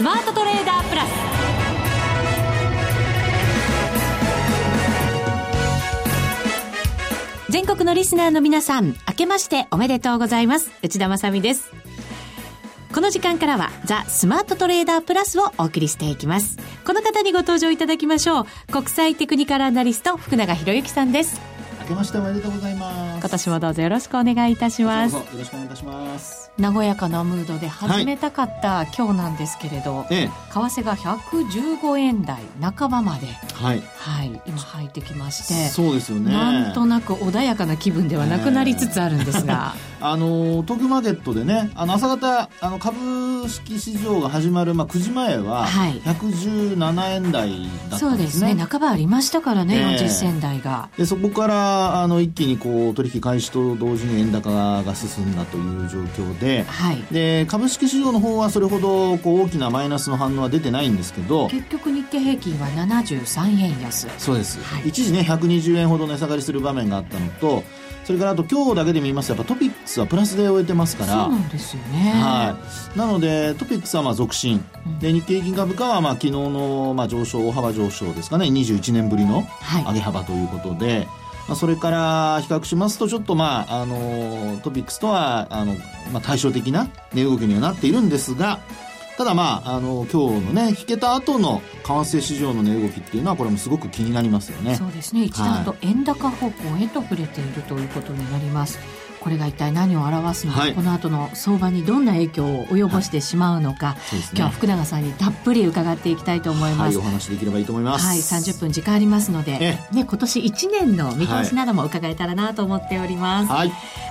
スマートトレーダープラス。全国のリスナーの皆さん明けましておめでとうございます。内田まさです。この時間からはザ・スマートトレーダープラスをお送りしていきます。この方にご登場いただきましょう。国際テクニカルアナリスト福永博之さんです。けましておめでとうございます。今年もどうぞよろしくお願いいたします。よろしくお願いいたします和やかなムードで始めたかった、はい、今日なんですけれど、ええ、為替が115円台半ばまではい、はい、今入ってきましてそうですよね。なんとなく穏やかな気分ではなくなりつつあるんですが、えー、あの東京マーケットでねあの朝方あの株式市場が始まる、まあ、9時前は117円台だったんですね、そうですね。半ばありましたからね、えー、40銭台が。でそこからあの一気にこう取引開始と同時に円高が進んだという状況で,、はい、で株式市場の方はそれほどこう大きなマイナスの反応は出てないんですけど結局日経平均は73円安。そうです、はい、一時ね120円ほど値下がりする場面があったのとそれからあと今日だけで見ますとやっぱトピックスはプラスで終えてますから。そうなんですよね、はい、なのでトピックスはまあ続伸、うん、で日経平均株価はまあ昨日のまあ上昇大幅上昇ですかね。21年ぶりの上げ幅ということで、はいまあ、それから比較しますとちょっとまああのトピックスとはあの、まあ、対照的な値動きにはなっているんですがただまあ、あの、今日のね、引けた後の為替市場の値動きっていうのは、これもすごく気になりますよね。そうですね。一段と円高方向へと触れているということになります。これが一体何を表すのか、はい、この後の相場にどんな影響を及ぼしてしまうのか、はいね、今日は福永さんにたっぷり伺っていきたいと思います。はい、お話できればいいと思います。はい、30分時間ありますので、ね、今年1年の見通しなども伺えたらなと思っております。はい、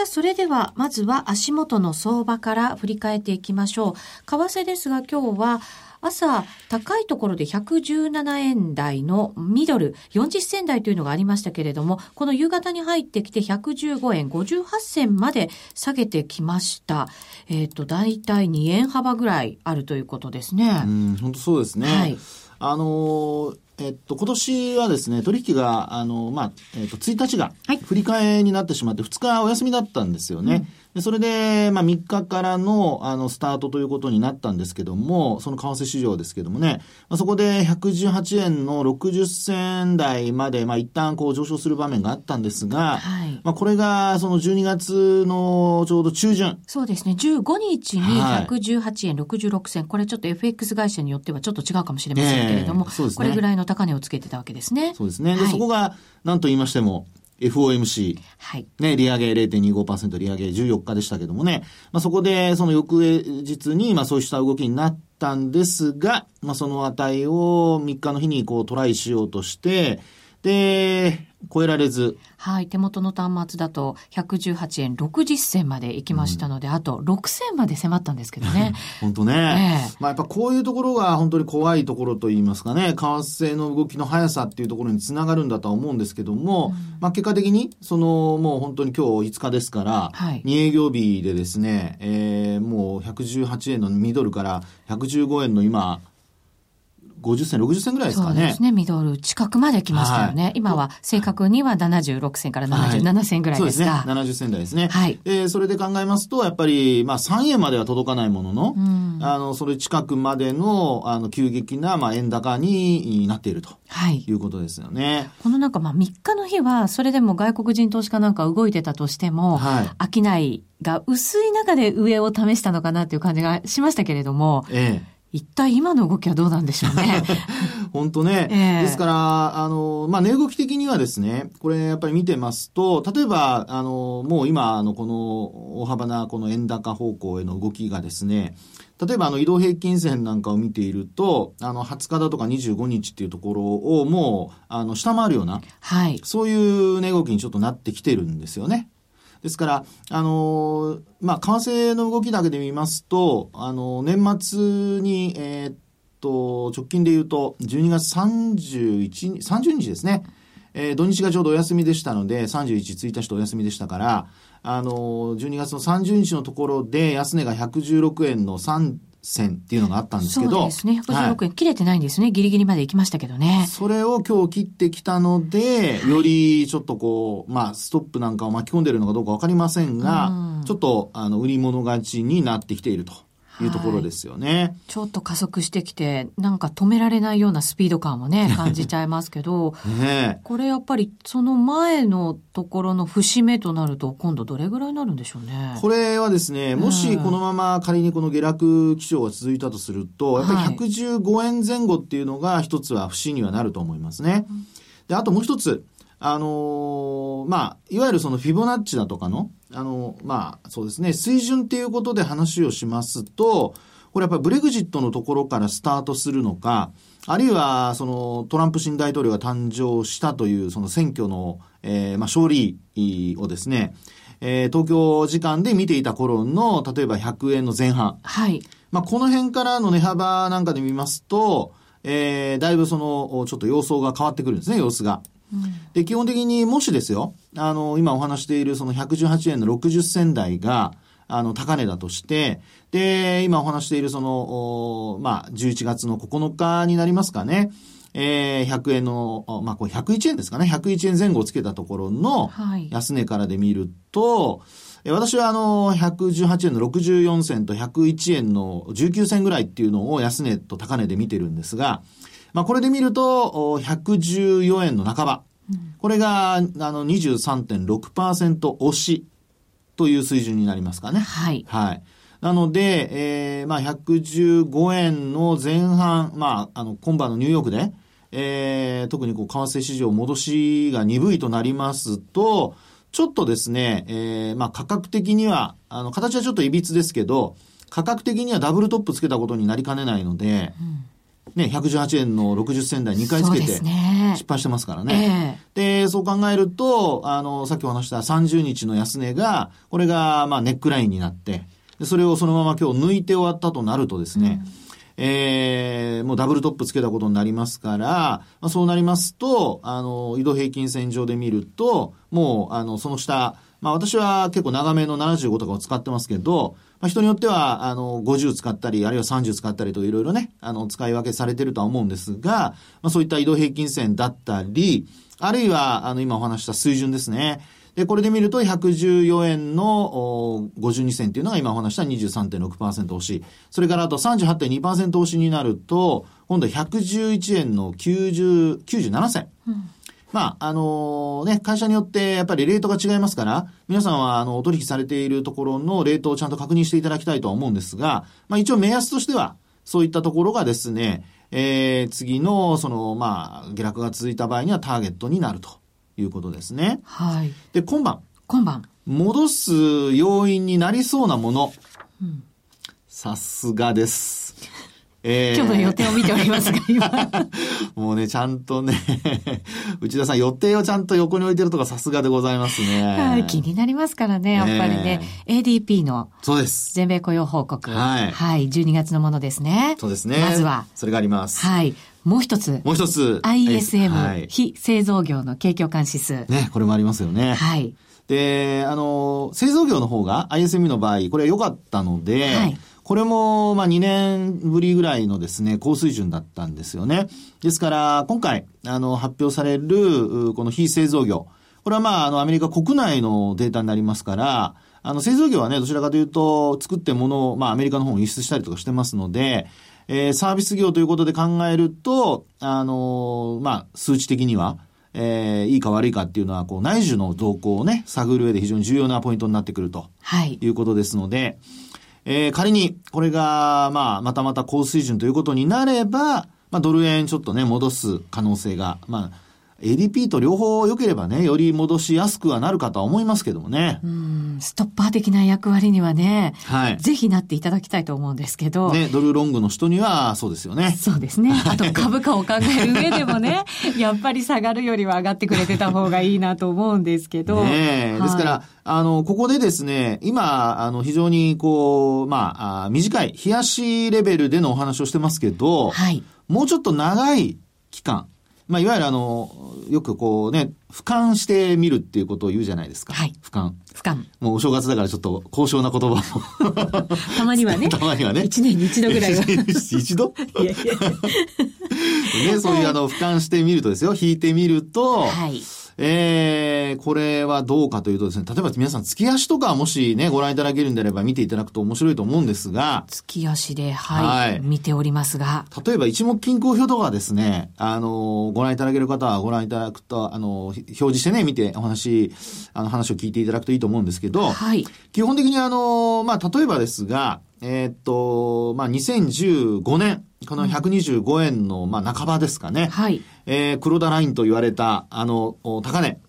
さあ、それでは、まずは足元の相場から振り返っていきましょう。為替ですが、今日は、朝、高いところで117円台のミドル、40銭台というのがありましたけれども、この夕方に入ってきて115円58銭まで下げてきました。えっ、ー、と、だいたい2円幅ぐらいあるということですね。うん、本当そうですね。はい。あのーえっと、今年はですね、取引が、あの、まあ、えっと、1日が、振り替えになってしまって、2日お休みだったんですよね。うんでそれで、まあ、3日からの、あの、スタートということになったんですけども、その為替市場ですけどもね、まあ、そこで118円の60銭台まで、まあ、一旦こう上昇する場面があったんですが、はい、まあ、これが、その12月のちょうど中旬。そうですね、15日に118円66銭、はい、これちょっと FX 会社によってはちょっと違うかもしれませんけれども、えーね、これぐらいの高値をつけてたわけですね。そうですね。で、はい、そこが、なんと言いましても、FOMC。はい。ね、利上げ0.25%利上げ14日でしたけどもね。まあ、そこで、その翌日に、まあ、そうした動きになったんですが、まあ、その値を3日の日にこうトライしようとして、で、超えられず。はい。手元の端末だと118円60銭まで行きましたので、うん、あと6銭まで迫ったんですけどね。本当ね。えー、まあやっぱこういうところが本当に怖いところといいますかね、為替の動きの速さっていうところにつながるんだとは思うんですけども、うん、まあ結果的に、そのもう本当に今日5日ですから、はい、2営業日でですね、えー、もう118円のミドルから115円の今、50銭、60銭ぐらいですかね。そうですね。ミドル近くまで来ましたよね。はい、今は正確には76銭から77銭ぐらいですが、はい、そうですね。70銭台ですね。はい。えー、それで考えますと、やっぱり、まあ3円までは届かないものの、うん、あの、それ近くまでの、あの、急激な、まあ円高になっていると。はい。いうことですよね。このなんかまあ3日の日は、それでも外国人投資家なんか動いてたとしても、はい。商いが薄い中で上を試したのかなっていう感じがしましたけれども、ええ。一体今の動きはどうなんでしょうね。本当ね。えー、ですから、あの、まあ、値動き的にはですね、これやっぱり見てますと、例えば、あの、もう今、あの、この大幅なこの円高方向への動きがですね、例えばあの移動平均線なんかを見ていると、あの20日だとか25日っていうところをもうあの下回るような、はい、そういう値動きにちょっとなってきてるんですよね。ですから、あの、まあ、為替の動きだけで見ますと、あの、年末に、えー、っと、直近で言うと、12月31日、30日ですね。えー、土日がちょうどお休みでしたので、31、1日とお休みでしたから、あのー、12月の30日のところで、安値が116円の3、線っていうのがあったんですけど。そうですね。116円、はい、切れてないんですね。ギリギリまで行きましたけどね。それを今日切ってきたので、よりちょっとこう、まあ、ストップなんかを巻き込んでるのかどうかわかりませんが、うん、ちょっと、あの、売り物勝ちになってきていると。いうところですよね、はい、ちょっと加速してきて、なんか止められないようなスピード感もね、感じちゃいますけど、ね、これやっぱりその前のところの節目となると、今度どれぐらいになるんでしょうね？これはですね、もしこのまま仮にこの下落基調が続いたとすると、やっぱり115円前後っていうのが一つは節にはなると思いますね。で、あともう一つ、あのー、まあ、いわゆるそのフィボナッチだとかの、あのー、まあ、そうですね、水準っていうことで話をしますと、これやっぱりブレグジットのところからスタートするのか、あるいは、その、トランプ新大統領が誕生したという、その選挙の、えー、まあ、勝利をですね、えー、東京時間で見ていた頃の、例えば100円の前半。はい。まあ、この辺からの値幅なんかで見ますと、えー、だいぶその、ちょっと様相が変わってくるんですね、様子が。で、基本的にもしですよ、あの、今お話しているその118円の60銭台が、あの、高値だとして、で、今お話しているその、まあ、11月の9日になりますかね。えー、100円の、まあ、これ101円ですかね。101円前後をつけたところの安値からで見ると、はい、私はあの、118円の64銭と101円の19銭ぐらいっていうのを安値と高値で見てるんですが、まあ、これで見ると、114円の半ば。これが、あの、23.6%押しという水準になりますかね。はい。はい。なので、えー、まあ、115円の前半、まあ、あの、今晩のニューヨークで、えー、特にこう、為替市場戻しが鈍いとなりますと、ちょっとですね、えー、まあ、価格的には、あの、形はちょっと歪ですけど、価格的にはダブルトップつけたことになりかねないので、うんね、118円の60銭台2回つけて失敗してますからね。で、そう考えると、あの、さっきお話した30日の安値が、これが、まあ、ネックラインになって、でそれをそのまま今日抜いて終わったとなるとですね、うん。えー、もうダブルトップつけたことになりますから、まあ、そうなりますと、あの、移動平均線上で見ると、もう、あの、その下、まあ私は結構長めの75とかを使ってますけど、まあ、人によっては、あの、50使ったり、あるいは30使ったりといろいろね、あの、使い分けされてるとは思うんですが、まあそういった移動平均線だったり、あるいは、あの、今お話した水準ですね。で、これで見ると114円の52銭っていうのが今お話した23.6%押し。それからあと38.2%押しになると、今度は111円の90、97銭。うんまあ、あのね、会社によってやっぱりレートが違いますから、皆さんはあの、お取引されているところのレートをちゃんと確認していただきたいとは思うんですが、まあ一応目安としては、そういったところがですね、えー、次の、その、まあ、下落が続いた場合にはターゲットになるということですね。はい。で、今晩。今晩。戻す要因になりそうなもの。さすがです。えー、今日の予定を見ておりますが、今。もうね、ちゃんとね、内田さん予定をちゃんと横に置いてるとかさすがでございますね。はい、気になりますからね、やっぱりね。えー、ADP の。そうです。全米雇用報告。はい。はい、12月のものですね。そうですね。まずは。それがあります。はい。もう一つ。もう一つ。ISM、はい、非製造業の景況感指数。ね、これもありますよね。はい。で、あの、製造業の方が ISM の場合、これは良かったので、はいこれも、まあ、2年ぶりぐらいのですね、高水準だったんですよね。ですから、今回、あの、発表される、この非製造業。これはまあ、あの、アメリカ国内のデータになりますから、あの、製造業はね、どちらかというと、作ってものを、まあ、アメリカの方に輸出したりとかしてますので、えー、サービス業ということで考えると、あのー、まあ、数値的には、えー、いいか悪いかっていうのは、こう、内需の動向をね、探る上で非常に重要なポイントになってくると。はい。いうことですので、えー、仮に、これが、まあ、またまた高水準ということになれば、まあ、ドル円ちょっとね、戻す可能性が、まあ、ADP と両方良ければね、より戻しやすくはなるかとは思いますけどもね。うん、ストッパー的な役割にはね、はい。ぜひなっていただきたいと思うんですけど。ね、ドルロングの人にはそうですよね。そうですね。あと株価を考える上でもね、やっぱり下がるよりは上がってくれてた方がいいなと思うんですけど。ね、はい、ですから、あの、ここでですね、今、あの、非常にこう、まあ、短い、冷やしレベルでのお話をしてますけど、はい。もうちょっと長い期間、まあ、いわゆるあの、よくこうね、俯瞰してみるっていうことを言うじゃないですか。はい。俯瞰。俯瞰。もうお正月だからちょっと高尚な言葉もたまにはね。たまにはね。一年に一度ぐらいは。一度？いやいや。ね、そういうあの、俯瞰してみるとですよ、引いてみると、はい。えー、これはどうかというとですね、例えば皆さん、月足とかもしね、ご覧いただけるんであれば見ていただくと面白いと思うんですが。月足で、はい、はい、見ておりますが。例えば、一目均衡表とかですね、あの、ご覧いただける方はご覧いただくと、あの、表示してね、見てお話、あの話を聞いていただくといいと思うんですけど、はい。基本的にあの、まあ、例えばですが、えー、っと、まあ、2015年、この125円の、まあ、半ばですかね。はい。えー、黒田ラインと言われた、あの、高値。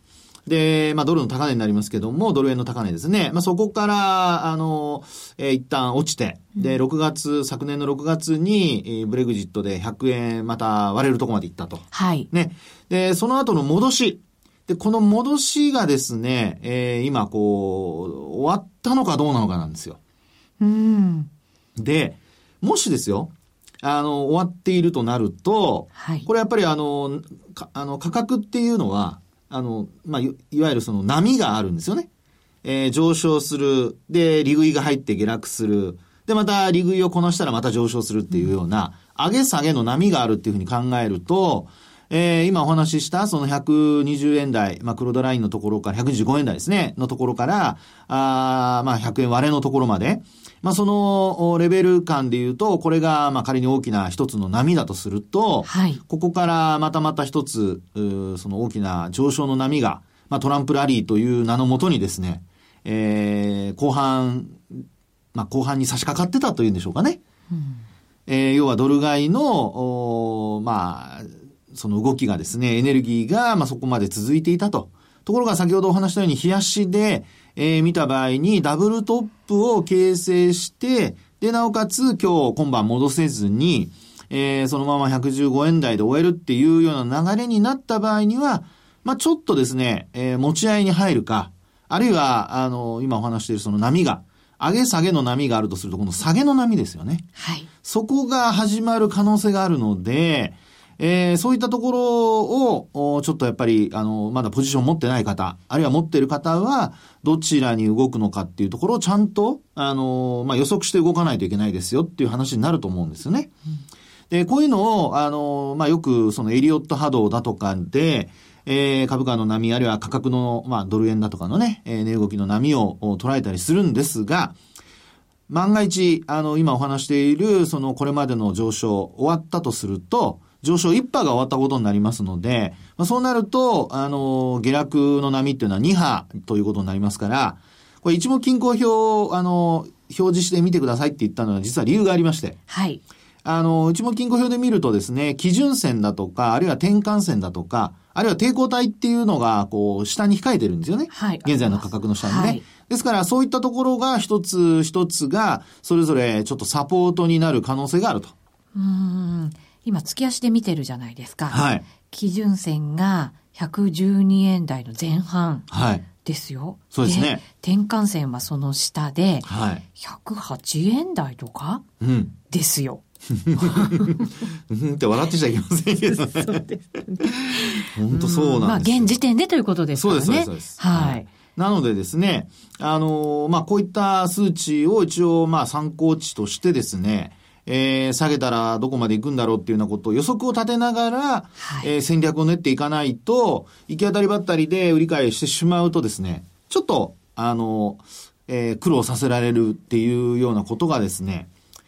で、まあ、ドルの高値になりますけども、ドル円の高値ですね。まあ、そこから、あの、えー、一旦落ちて、で、6月、昨年の6月に、えー、ブレグジットで100円また割れるとこまで行ったと。はい。ね。で、その後の戻し。で、この戻しがですね、えー、今、こう、終わったのかどうなのかなんですよ。うん。で、もしですよ、あの、終わっているとなると、はい、これやっぱりあの、あの価格っていうのは、あの、まあ、いわゆるその波があるんですよね。えー、上昇する。で、利食いが入って下落する。で、また利食いをこなしたらまた上昇するっていうような、上げ下げの波があるっていうふうに考えると、えー、今お話ししたその120円台、まあ、黒田ラインのところから、125円台ですね、のところから、あまあ、100円割れのところまで、まあ、そのレベル感で言うと、これが、まあ、仮に大きな一つの波だとすると、はい、ここからまたまた一つ、その大きな上昇の波が、まあ、トランプラリーという名のもとにですね、えー、後半、まあ、後半に差し掛かってたというんでしょうかね。うん、えー、要はドル買いの、まあ、その動きがですね、エネルギーが、まあ、そこまで続いていたと。ところが先ほどお話したように、冷やしで、えー、見た場合にダブルトップを形成して、で、なおかつ今日今晩戻せずに、えー、そのまま115円台で終えるっていうような流れになった場合には、まあ、ちょっとですね、えー、持ち合いに入るか、あるいは、あの、今お話しているその波が、上げ下げの波があるとすると、この下げの波ですよね。はい。そこが始まる可能性があるので、えー、そういったところを、ちょっとやっぱり、あの、まだポジション持ってない方、あるいは持っている方は、どちらに動くのかっていうところをちゃんと、あの、まあ、予測して動かないといけないですよっていう話になると思うんですよね。うん、で、こういうのを、あの、まあ、よくそのエリオット波動だとかで、えー、株価の波、あるいは価格の、まあ、ドル円だとかのね、えー、値動きの波を捉えたりするんですが、万が一、あの、今お話している、その、これまでの上昇、終わったとすると、上昇1波が終わったことになりますので、まあ、そうなると、あの、下落の波っていうのは2波ということになりますから、これ一目均衡表、あの、表示してみてくださいって言ったのは実は理由がありまして。はい。あの、一目均衡表で見るとですね、基準線だとか、あるいは転換線だとか、あるいは抵抗体っていうのが、こう、下に控えてるんですよね。はい。現在の価格の下にね。はい、ですから、そういったところが一つ一つが、それぞれちょっとサポートになる可能性があると。うん。今、月足で見てるじゃないですか。はい。基準線が112円台の前半。はい。ですよ。そうですね。転換線はその下で、はい。108円台とか、うん。ですよ。うんって笑ってちゃいけませんけどね。そうです、本当そうなんです。まあ、現時点でということですからね。そうです、そうです。はい。なのでですね、あのまあ、こういった数値を一応、まあ、参考値としてですね、えー、下げたらどこまで行くんだろうっていうようなことを予測を立てながら、はい、えー、戦略を練っていかないと、行き当たりばったりで売り買いしてしまうとですね、ちょっと、あの、えー、苦労させられるっていうようなことがですね、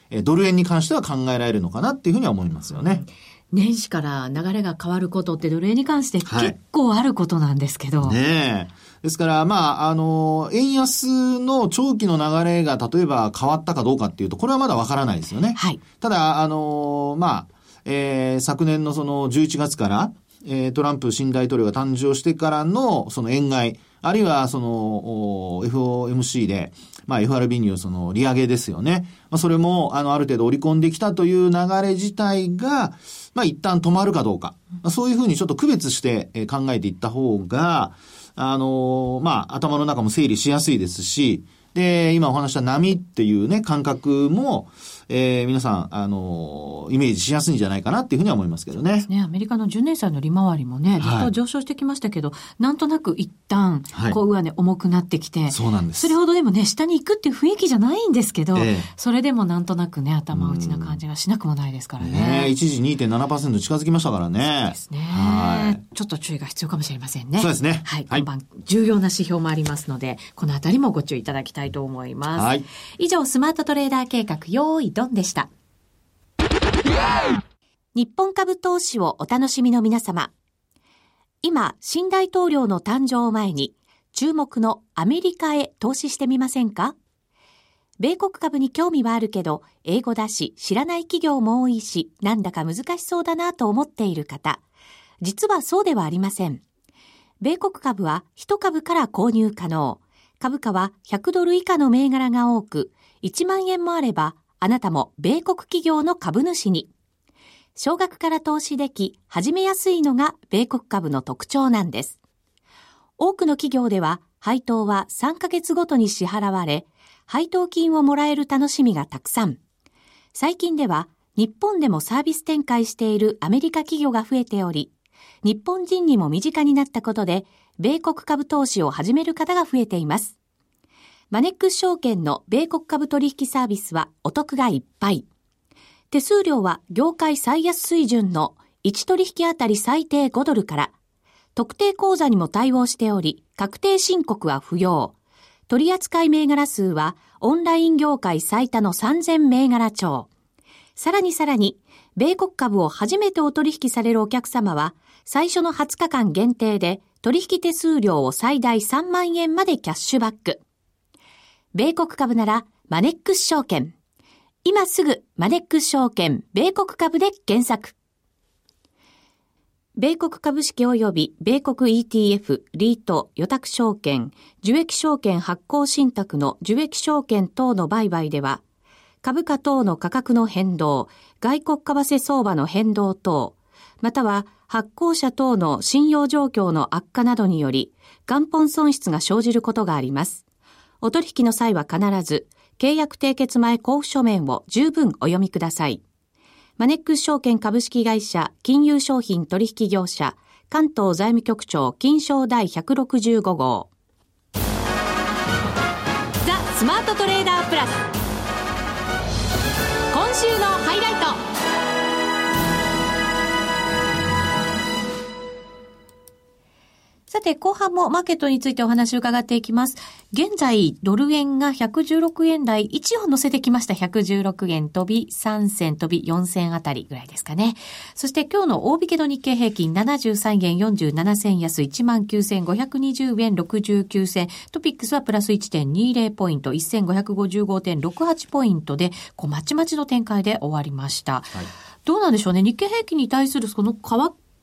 えドル円に関しては考えられるのかなっていうふうには思いますよね。年始から流れが変わることってドル円に関して結構あることなんですけど。はい、ねえ。ですから、まあ、あの、円安の長期の流れが例えば変わったかどうかっていうと、これはまだわからないですよね。はい。ただ、あの、まあ、えー、昨年のその11月から、えー、トランプ新大統領が誕生してからの、その円買い、あるいはその、FOMC で、まあ FRB によるその利上げですよね。まあそれも、あの、ある程度織り込んできたという流れ自体が、まあ一旦止まるかどうか。まあそういうふうにちょっと区別して考えていった方が、あのまあ、頭の中も整理しやすいですし、で、今お話した波っていうね、感覚も、えー、皆さん、あのー、イメージしやすいんじゃないかなっていうふうには思いますけどね。ね、アメリカの10年債の利回りもね、ずっと上昇してきましたけど、はい、なんとなく一旦、こう、上値重くなってきて、そうなんです。それほどでもね、下に行くっていう雰囲気じゃないんですけど、えー、それでもなんとなくね、頭打ちな感じがしなくもないですからね。ね一時2.7%近づきましたからね。そうですね。はい。ちょっと注意が必要かもしれませんね。そうですね。はい。今晩、重要な指標もありますので、このあたりもご注意いただきたいと思います。はい。以上、スマートトレーダー計画、用意ドンでした。日本株投資をお楽しみの皆様。今、新大統領の誕生を前に、注目のアメリカへ投資してみませんか？米国株に興味はあるけど、英語だし、知らない企業も多いし、なんだか難しそうだなと思っている方。実はそうではありません。米国株は1株から購入可能。株価は100ドル以下の銘柄が多く、1万円もあれば、あなたも米国企業の株主に。少額から投資でき、始めやすいのが米国株の特徴なんです。多くの企業では、配当は3ヶ月ごとに支払われ、配当金をもらえる楽しみがたくさん。最近では、日本でもサービス展開しているアメリカ企業が増えており、日本人にも身近になったことで、米国株投資を始める方が増えています。マネックス証券の米国株取引サービスはお得がいっぱい。手数料は業界最安水準の1取引あたり最低5ドルから、特定口座にも対応しており、確定申告は不要。取扱銘柄数はオンライン業界最多の3000銘柄超。さらにさらに、米国株を初めてお取引されるお客様は、最初の20日間限定で取引手数料を最大3万円までキャッシュバック。米国株ならマネックス証券。今すぐマネックス証券米国株で検索。米国株式及び米国 ETF、リート、予託証券、受益証券発行信託の受益証券等の売買では、株価等の価格の変動、外国為替相場の変動等、または発行者等の信用状況の悪化などにより、元本損失が生じることがあります。お取引の際は必ず、契約締結前交付書面を十分お読みください。マネックス証券株式会社金融商品取引業者関東財務局長金賞第165号。ザ・スマートトレーダープラス。今週のハイライト。さて、後半もマーケットについてお話を伺っていきます。現在、ドル円が116円台、一応乗せてきました。116円飛び3銭飛び4銭あたりぐらいですかね。そして今日の大引けの日経平均73円47銭安19,520円69銭。トピックスはプラス1.20ポイント、1555.68ポイントで、こう、まちまちの展開で終わりました。はいどうなんでしょうね。日経平均に対するその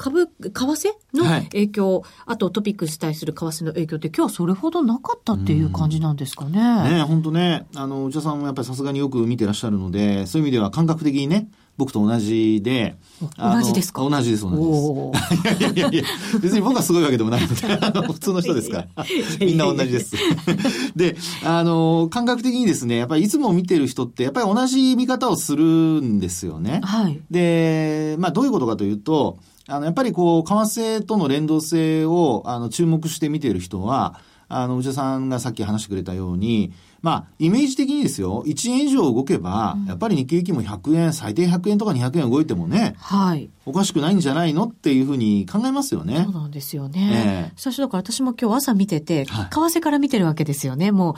株、為替の影響、はい、あとトピックスに対する為替の影響って今日はそれほどなかったっていう感じなんですかね。ね本当ね、あの、内田さんもやっぱりさすがによく見てらっしゃるので、そういう意味では感覚的にね、僕と同じで。同じですか？同じです、同じです。いやいやいや別に僕はすごいわけでもないので、あの、普通の人ですから。みんな同じです。で、あの、感覚的にですね、やっぱりいつも見てる人って、やっぱり同じ見方をするんですよね。はい。で、まあどういうことかというと、あの、やっぱりこう、為替との連動性を、あの、注目して見ている人は、あの、内田さんがさっき話してくれたように、まあ、イメージ的にですよ、1円以上動けば、うん、やっぱり日経平均も100円、最低100円とか200円動いてもね、はい。おかしくないんじゃないのっていうふうに考えますよね。そうなんですよね。えー、最初だから私も今日朝見てて、はい、為替から見てるわけですよね。もう、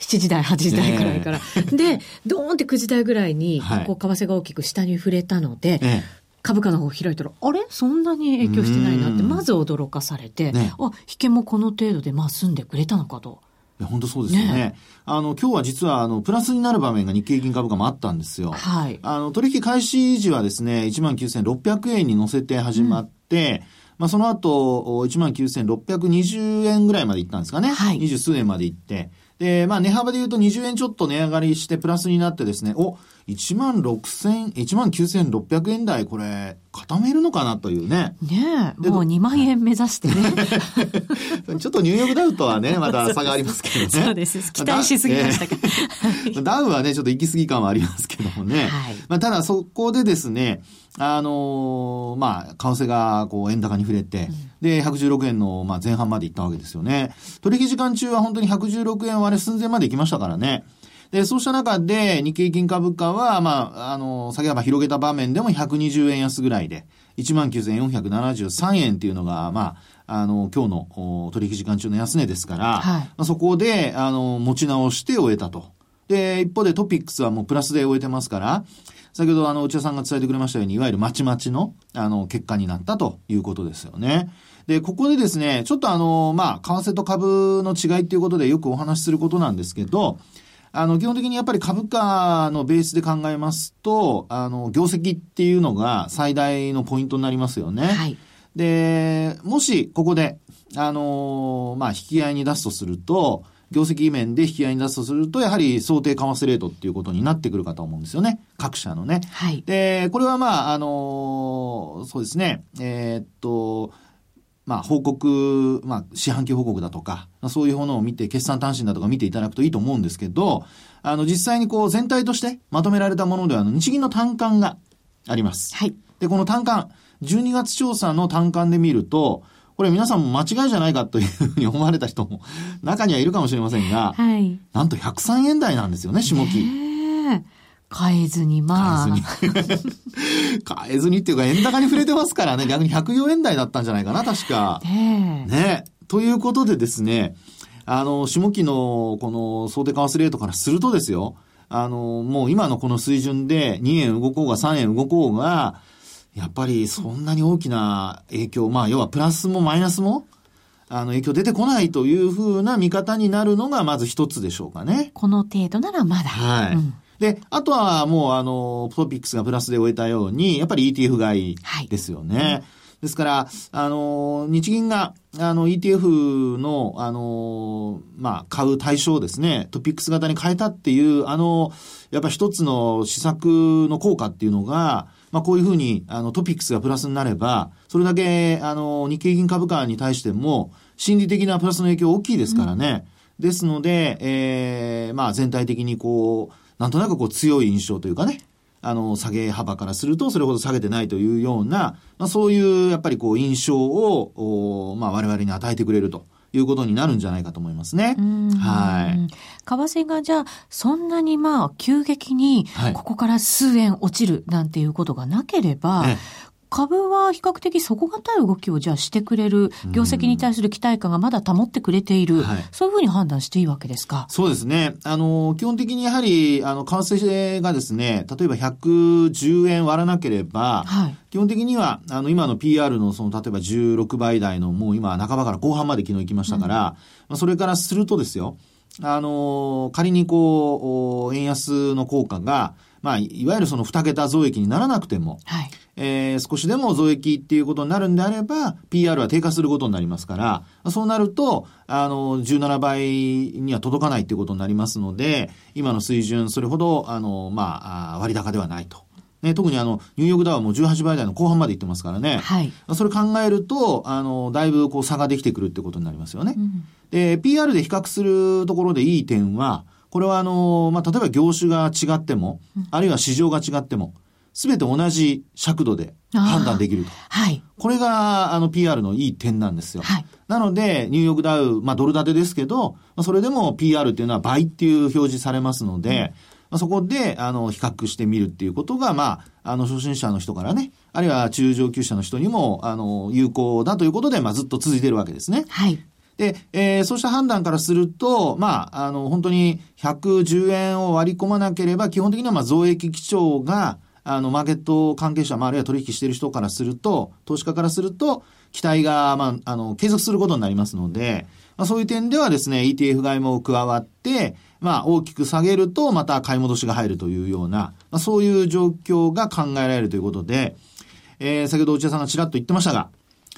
7時台、8時台くらいから。で、ドーンって9時台ぐらいに、こう、為替が大きく下に触れたので、え株価の方開いたら、あれ？そんなに影響してないなって、まず驚かされて、ね、あ、引けもこの程度で、まあ済んでくれたのかと。いや、本当そうですよね。ねあの、今日は実は、あの、プラスになる場面が日経平均株価もあったんですよ。はい。あの、取引開始時はですね、19,600円に乗せて始まって、うんまあ、その後、19,620円ぐらいまで行ったんですかね。はい。二十数円まで行って。で、まあ、値幅で言うと20円ちょっと値上がりしてプラスになってですね、お、1万6000、1万9600円台、これ、固めるのかなというね。ねえ、もう2万円目指してね。ちょっとニューヨークダウとはね、また差がありますけどね。そうです。期待しすぎましたか。えダウはね、ちょっと行き過ぎ感はありますけどもね。はい、まあ、ただそこでですね、あのー、まあ、為替がこう円高に触れて、うん、で、116円のまあ前半まで行ったわけですよね。取引時間中は本当に116円割れ寸前まで行きましたからね。で、そうした中で、日経金株価は、まあ、あの、下げ幅広げた場面でも120円安ぐらいで、19,473円っていうのが、まあ、あの、今日の取引時間中の安値ですから、はい、まあ、そこで、あの、持ち直して終えたと。で、一方でトピックスはもうプラスで終えてますから、先ほどあの、内田さんが伝えてくれましたように、いわゆるまちまちの、あの、結果になったということですよね。で、ここでですね、ちょっとあの、まあ、為替と株の違いっていうことでよくお話しすることなんですけど、あの、基本的にやっぱり株価のベースで考えますと、あの、業績っていうのが最大のポイントになりますよね。はい。で、もしここで、あの、まあ、引き合いに出すとすると、業績面で引き合いに出すとすると、やはり想定為替レートっていうことになってくるかと思うんですよね。各社のね。はい。で、これはまあ、あの、そうですね、えー、っと、まあ、報告、まあ、四半期報告だとか、そういうものを見て、決算単身だとか見ていただくといいと思うんですけど、あの、実際にこう、全体としてまとめられたものでは、日銀の単管があります。はい。で、この単管、12月調査の単管で見ると、これ皆さんも間違いじゃないかというふうに思われた人も中にはいるかもしれませんが、はい。なんと103円台なんですよね、下期。変えずに、まあ。変えずに。変えずにっていうか、円高に触れてますからね、逆に104円台だったんじゃないかな、確か。ねねということでですね、あの、下期のこの想定為替レートからするとですよ、あの、もう今のこの水準で2円動こうが3円動こうが、やっぱりそんなに大きな影響、まあ要はプラスもマイナスも、あの影響出てこないというふうな見方になるのがまず一つでしょうかね。この程度ならまだ。はい。うんで、あとはもうあの、トピックスがプラスで終えたように、やっぱり ETF 買いですよね。はいですから、あの、日銀が、あの、ETF の、あの、まあ、買う対象をですね、トピックス型に変えたっていう、あの、やっぱ一つの施策の効果っていうのが、まあ、こういうふうに、あの、トピックスがプラスになれば、それだけ、あの、日経銀株価に対しても、心理的なプラスの影響大きいですからね。うん、ですので、ええー、まあ、全体的にこう、なんとなくこう強い印象というかね、あの、下げ幅からするとそれほど下げてないというような、まあ、そういうやっぱりこう印象を、まあ、我々に与えてくれると。いうことになるんじゃないかと思いますね。はい。為替がじゃあ、そんなにまあ、急激に、ここから数円落ちるなんていうことがなければ、はい、株は比較的底堅い動きをじゃあしてくれる、業績に対する期待感がまだ保ってくれている、はい、そういうふうに判断していいわけですか？そうですね。あの、基本的にやはり、あの、為替がですね、例えば110円割らなければ、はい、基本的には、あの、今の PR のその、例えば16倍台の、もう今、半ばから後半まで昨日行きましたから、うん、まあ、それからするとですよ、あの、仮にこう、円安の効果が、まあ、いわゆるその2桁増益にならなくても、はい、えー、少しでも増益っていうことになるんであれば、PR は低下することになりますから、そうなると、あの、17倍には届かないっていうことになりますので、今の水準、それほど、あの、まあ、割高ではないと。ね、特にあの、ニューヨークダウも18倍台の後半まで行ってますからね。はい。それ考えると、あの、だいぶこう差ができてくるってことになりますよね。うん、で、PR で比較するところでいい点は、これはあの、まあ、例えば業種が違っても、あるいは市場が違っても、すべて同じ尺度で判断できると。はい。これが、あの、PR のいい点なんですよ。はい。なので、ニューヨークダウ、まあ、ドル建てですけど、まあ、それでも PR っていうのは倍っていう表示されますので、まあ、そこで、あの、比較してみるっていうことが、まあ、あの、初心者の人からね、あるいは中上級者の人にも、あの、有効だということで、まあ、ずっと続いてるわけですね。はい。で、えー、そうした判断からすると、まあ、あの、本当に110円を割り込まなければ、基本的にはまあ増益基調が、あの、マーケット関係者、まあ、あるいは取引している人からすると、投資家からすると、期待が、まあ、あの、継続することになりますので、まあ、そういう点ではですね、ETF 買いも加わって、まあ、大きく下げると、また買い戻しが入るというような、まあ、そういう状況が考えられるということで、えー、先ほど内田さんがちらっと言ってましたが、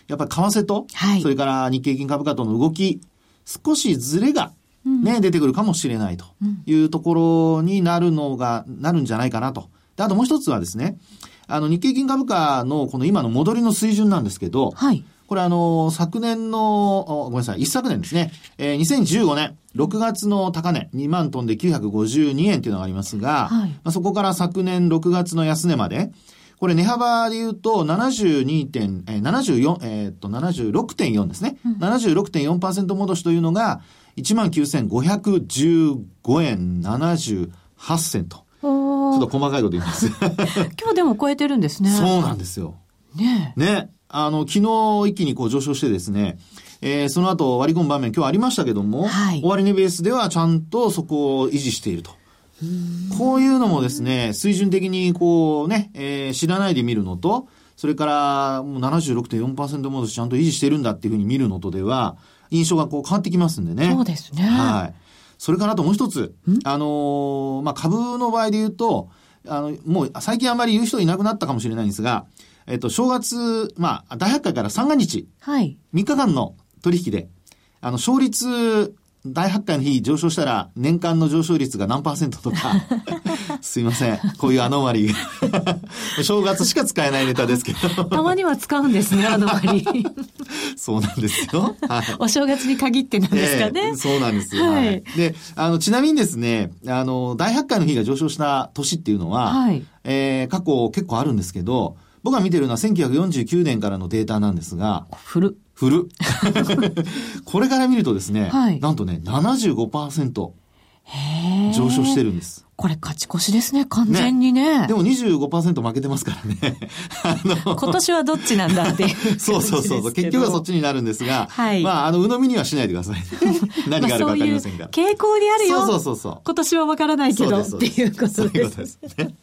やっぱり為替と、はい、それから日経金株価との動き、少しずれがね、出てくるかもしれないというところになるのが、なるんじゃないかなと。で、あともう一つはですね、あの、日経金株価のこの今の戻りの水準なんですけど、はい。これあの、昨年の、ごめんなさい、一昨年ですね、えー、2015年、6月の高値、2万トンで952円というのがありますが、はい、まあ、そこから昨年6月の安値まで、これ値幅で言うと72点、えー、74、えー、っと、76.4ですね。うん、76.4%戻しというのが、19,515円78銭と。ちょっと細かいこと言います。今日でも超えてるんですね。そうなんですよ。ねね。あの、昨日一気にこう上昇してですね、えー、その後割り込む場面今日ありましたけども、はい、終値ベースではちゃんとそこを維持していると。こういうのもですね、水準的にこうね、えー、知らないで見るのと、それからもう76.4%戻しちゃんと維持してるんだっていうふうに見るのとでは、印象がこう変わってきますんでね。そうですね。はい。それからあともう一つ、あのー、まあ、株の場合で言うと、あの、もう最近あまり言う人いなくなったかもしれないんですが、えっと、正月、まあ、大百科から三が日。はい。3日間の取引で、あの、勝率、大発会の日上昇したら年間の上昇率が何パーセントとか、すいません。こういうアノマリー。正月しか使えないネタですけど。たまには使うんですね、アノマリー。そうなんですよ。はい、お正月に限ってなんですかね。えー、そうなんですよ。はい。で、あの、ちなみにですね、あの、大発会の日が上昇した年っていうのは、はい、えー、過去結構あるんですけど、僕が見てるのは1949年からのデータなんですが、古。古。これから見るとですね、はい、なんとね、75%上昇してるんです。これ勝ち越しですね、完全にね。ねでも25%負けてますからね。あの今年はどっちなんだってい うそうそうそう。結局はそっちになるんですが、はい、まあ、あの、鵜呑みにはしないでください。何があるかわかりませんが。そう傾向にあるよ。そうそうそうそう。今年はわからないけど、っていうことです。ですね。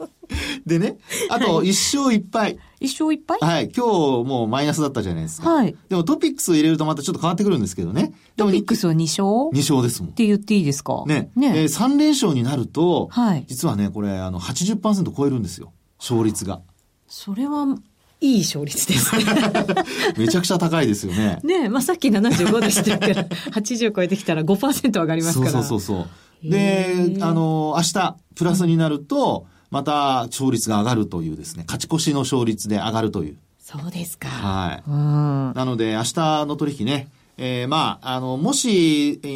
でね、あと、一勝一敗。一勝一敗はい。今日もうマイナスだったじゃないですか。はい。でもトピックスを入れるとまたちょっと変わってくるんですけどね。トピックスは2勝 ?2 勝ですもん。って言っていいですか？ね。ね。えー、3連勝になると、はい。実はね、これ、あの、80%超えるんですよ。勝率が。それは、いい勝率ですね。めちゃくちゃ高いですよね。ねまあさっき75でしたから、80超えてきたら5%上がりますから。そうそうそうそう。で、あの、明日、プラスになると、また勝率が上がるというですね、勝ち越しの勝率で上がるという。そうですか。はい。なので、明日の取引ね、えー、まあ、あの、もし、え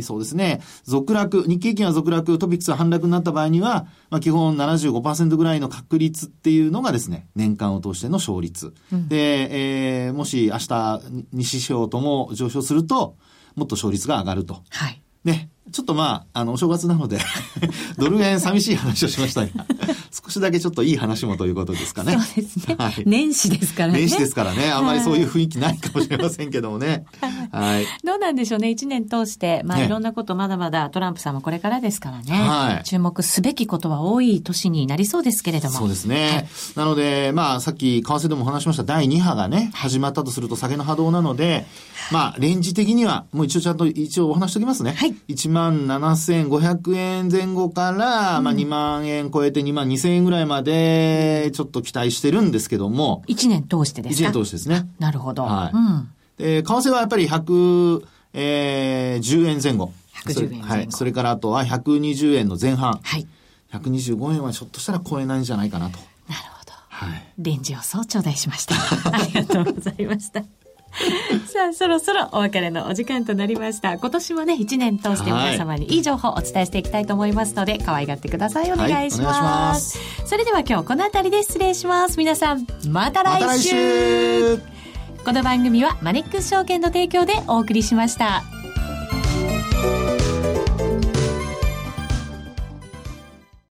ー、そうですね、続落、日経金は続落、トピックスは反落になった場合には、まあ、基本75%ぐらいの確率っていうのがですね、年間を通しての勝率。うん、で、えー、もし明日、西指標とも上昇すると、もっと勝率が上がると。はい。ね。ちょっとまあ、あの、お正月なので ドル円寂しい話をしましたが、少しだけちょっといい話もということですかね。そうですね。はい、年始ですからね。年始ですからね。あんまりそういう雰囲気ないかもしれませんけどもね。はい。どうなんでしょうね。一年通して、まあ、いろんなことまだまだトランプさんもこれからですからね。はい。注目すべきことは多い年になりそうですけれども。そうですね。はい、なので、まあ、さっき、為替でも話しました第2波がね、始まったとすると酒の波動なので、まあ、レンジ的には、もう一応ちゃんと一応お話しておきますね。はい。1万7500円前後から、うん、まあ2万円超えて2万2000円ぐらいまで、ちょっと期待してるんですけども。1年通してですか ?1 年通してですね。なるほど。はい。うん。で、為替はやっぱり110、えー、円前後。110円前後。はい。それからあとは120円の前半。はい。125円はひょっとしたら超えないんじゃないかなと。なるほど。はい。レンジをそう頂戴しました。ありがとうございました。さあ、そろそろお別れのお時間となりました。今年もね、一年通して皆様にいい情報をお伝えしていきたいと思いますので、可愛がってください。お願いします。はい、ますそれでは今日この辺りで失礼します。皆さん、また来週ま、来週この番組はマネックス証券の提供でお送りしました。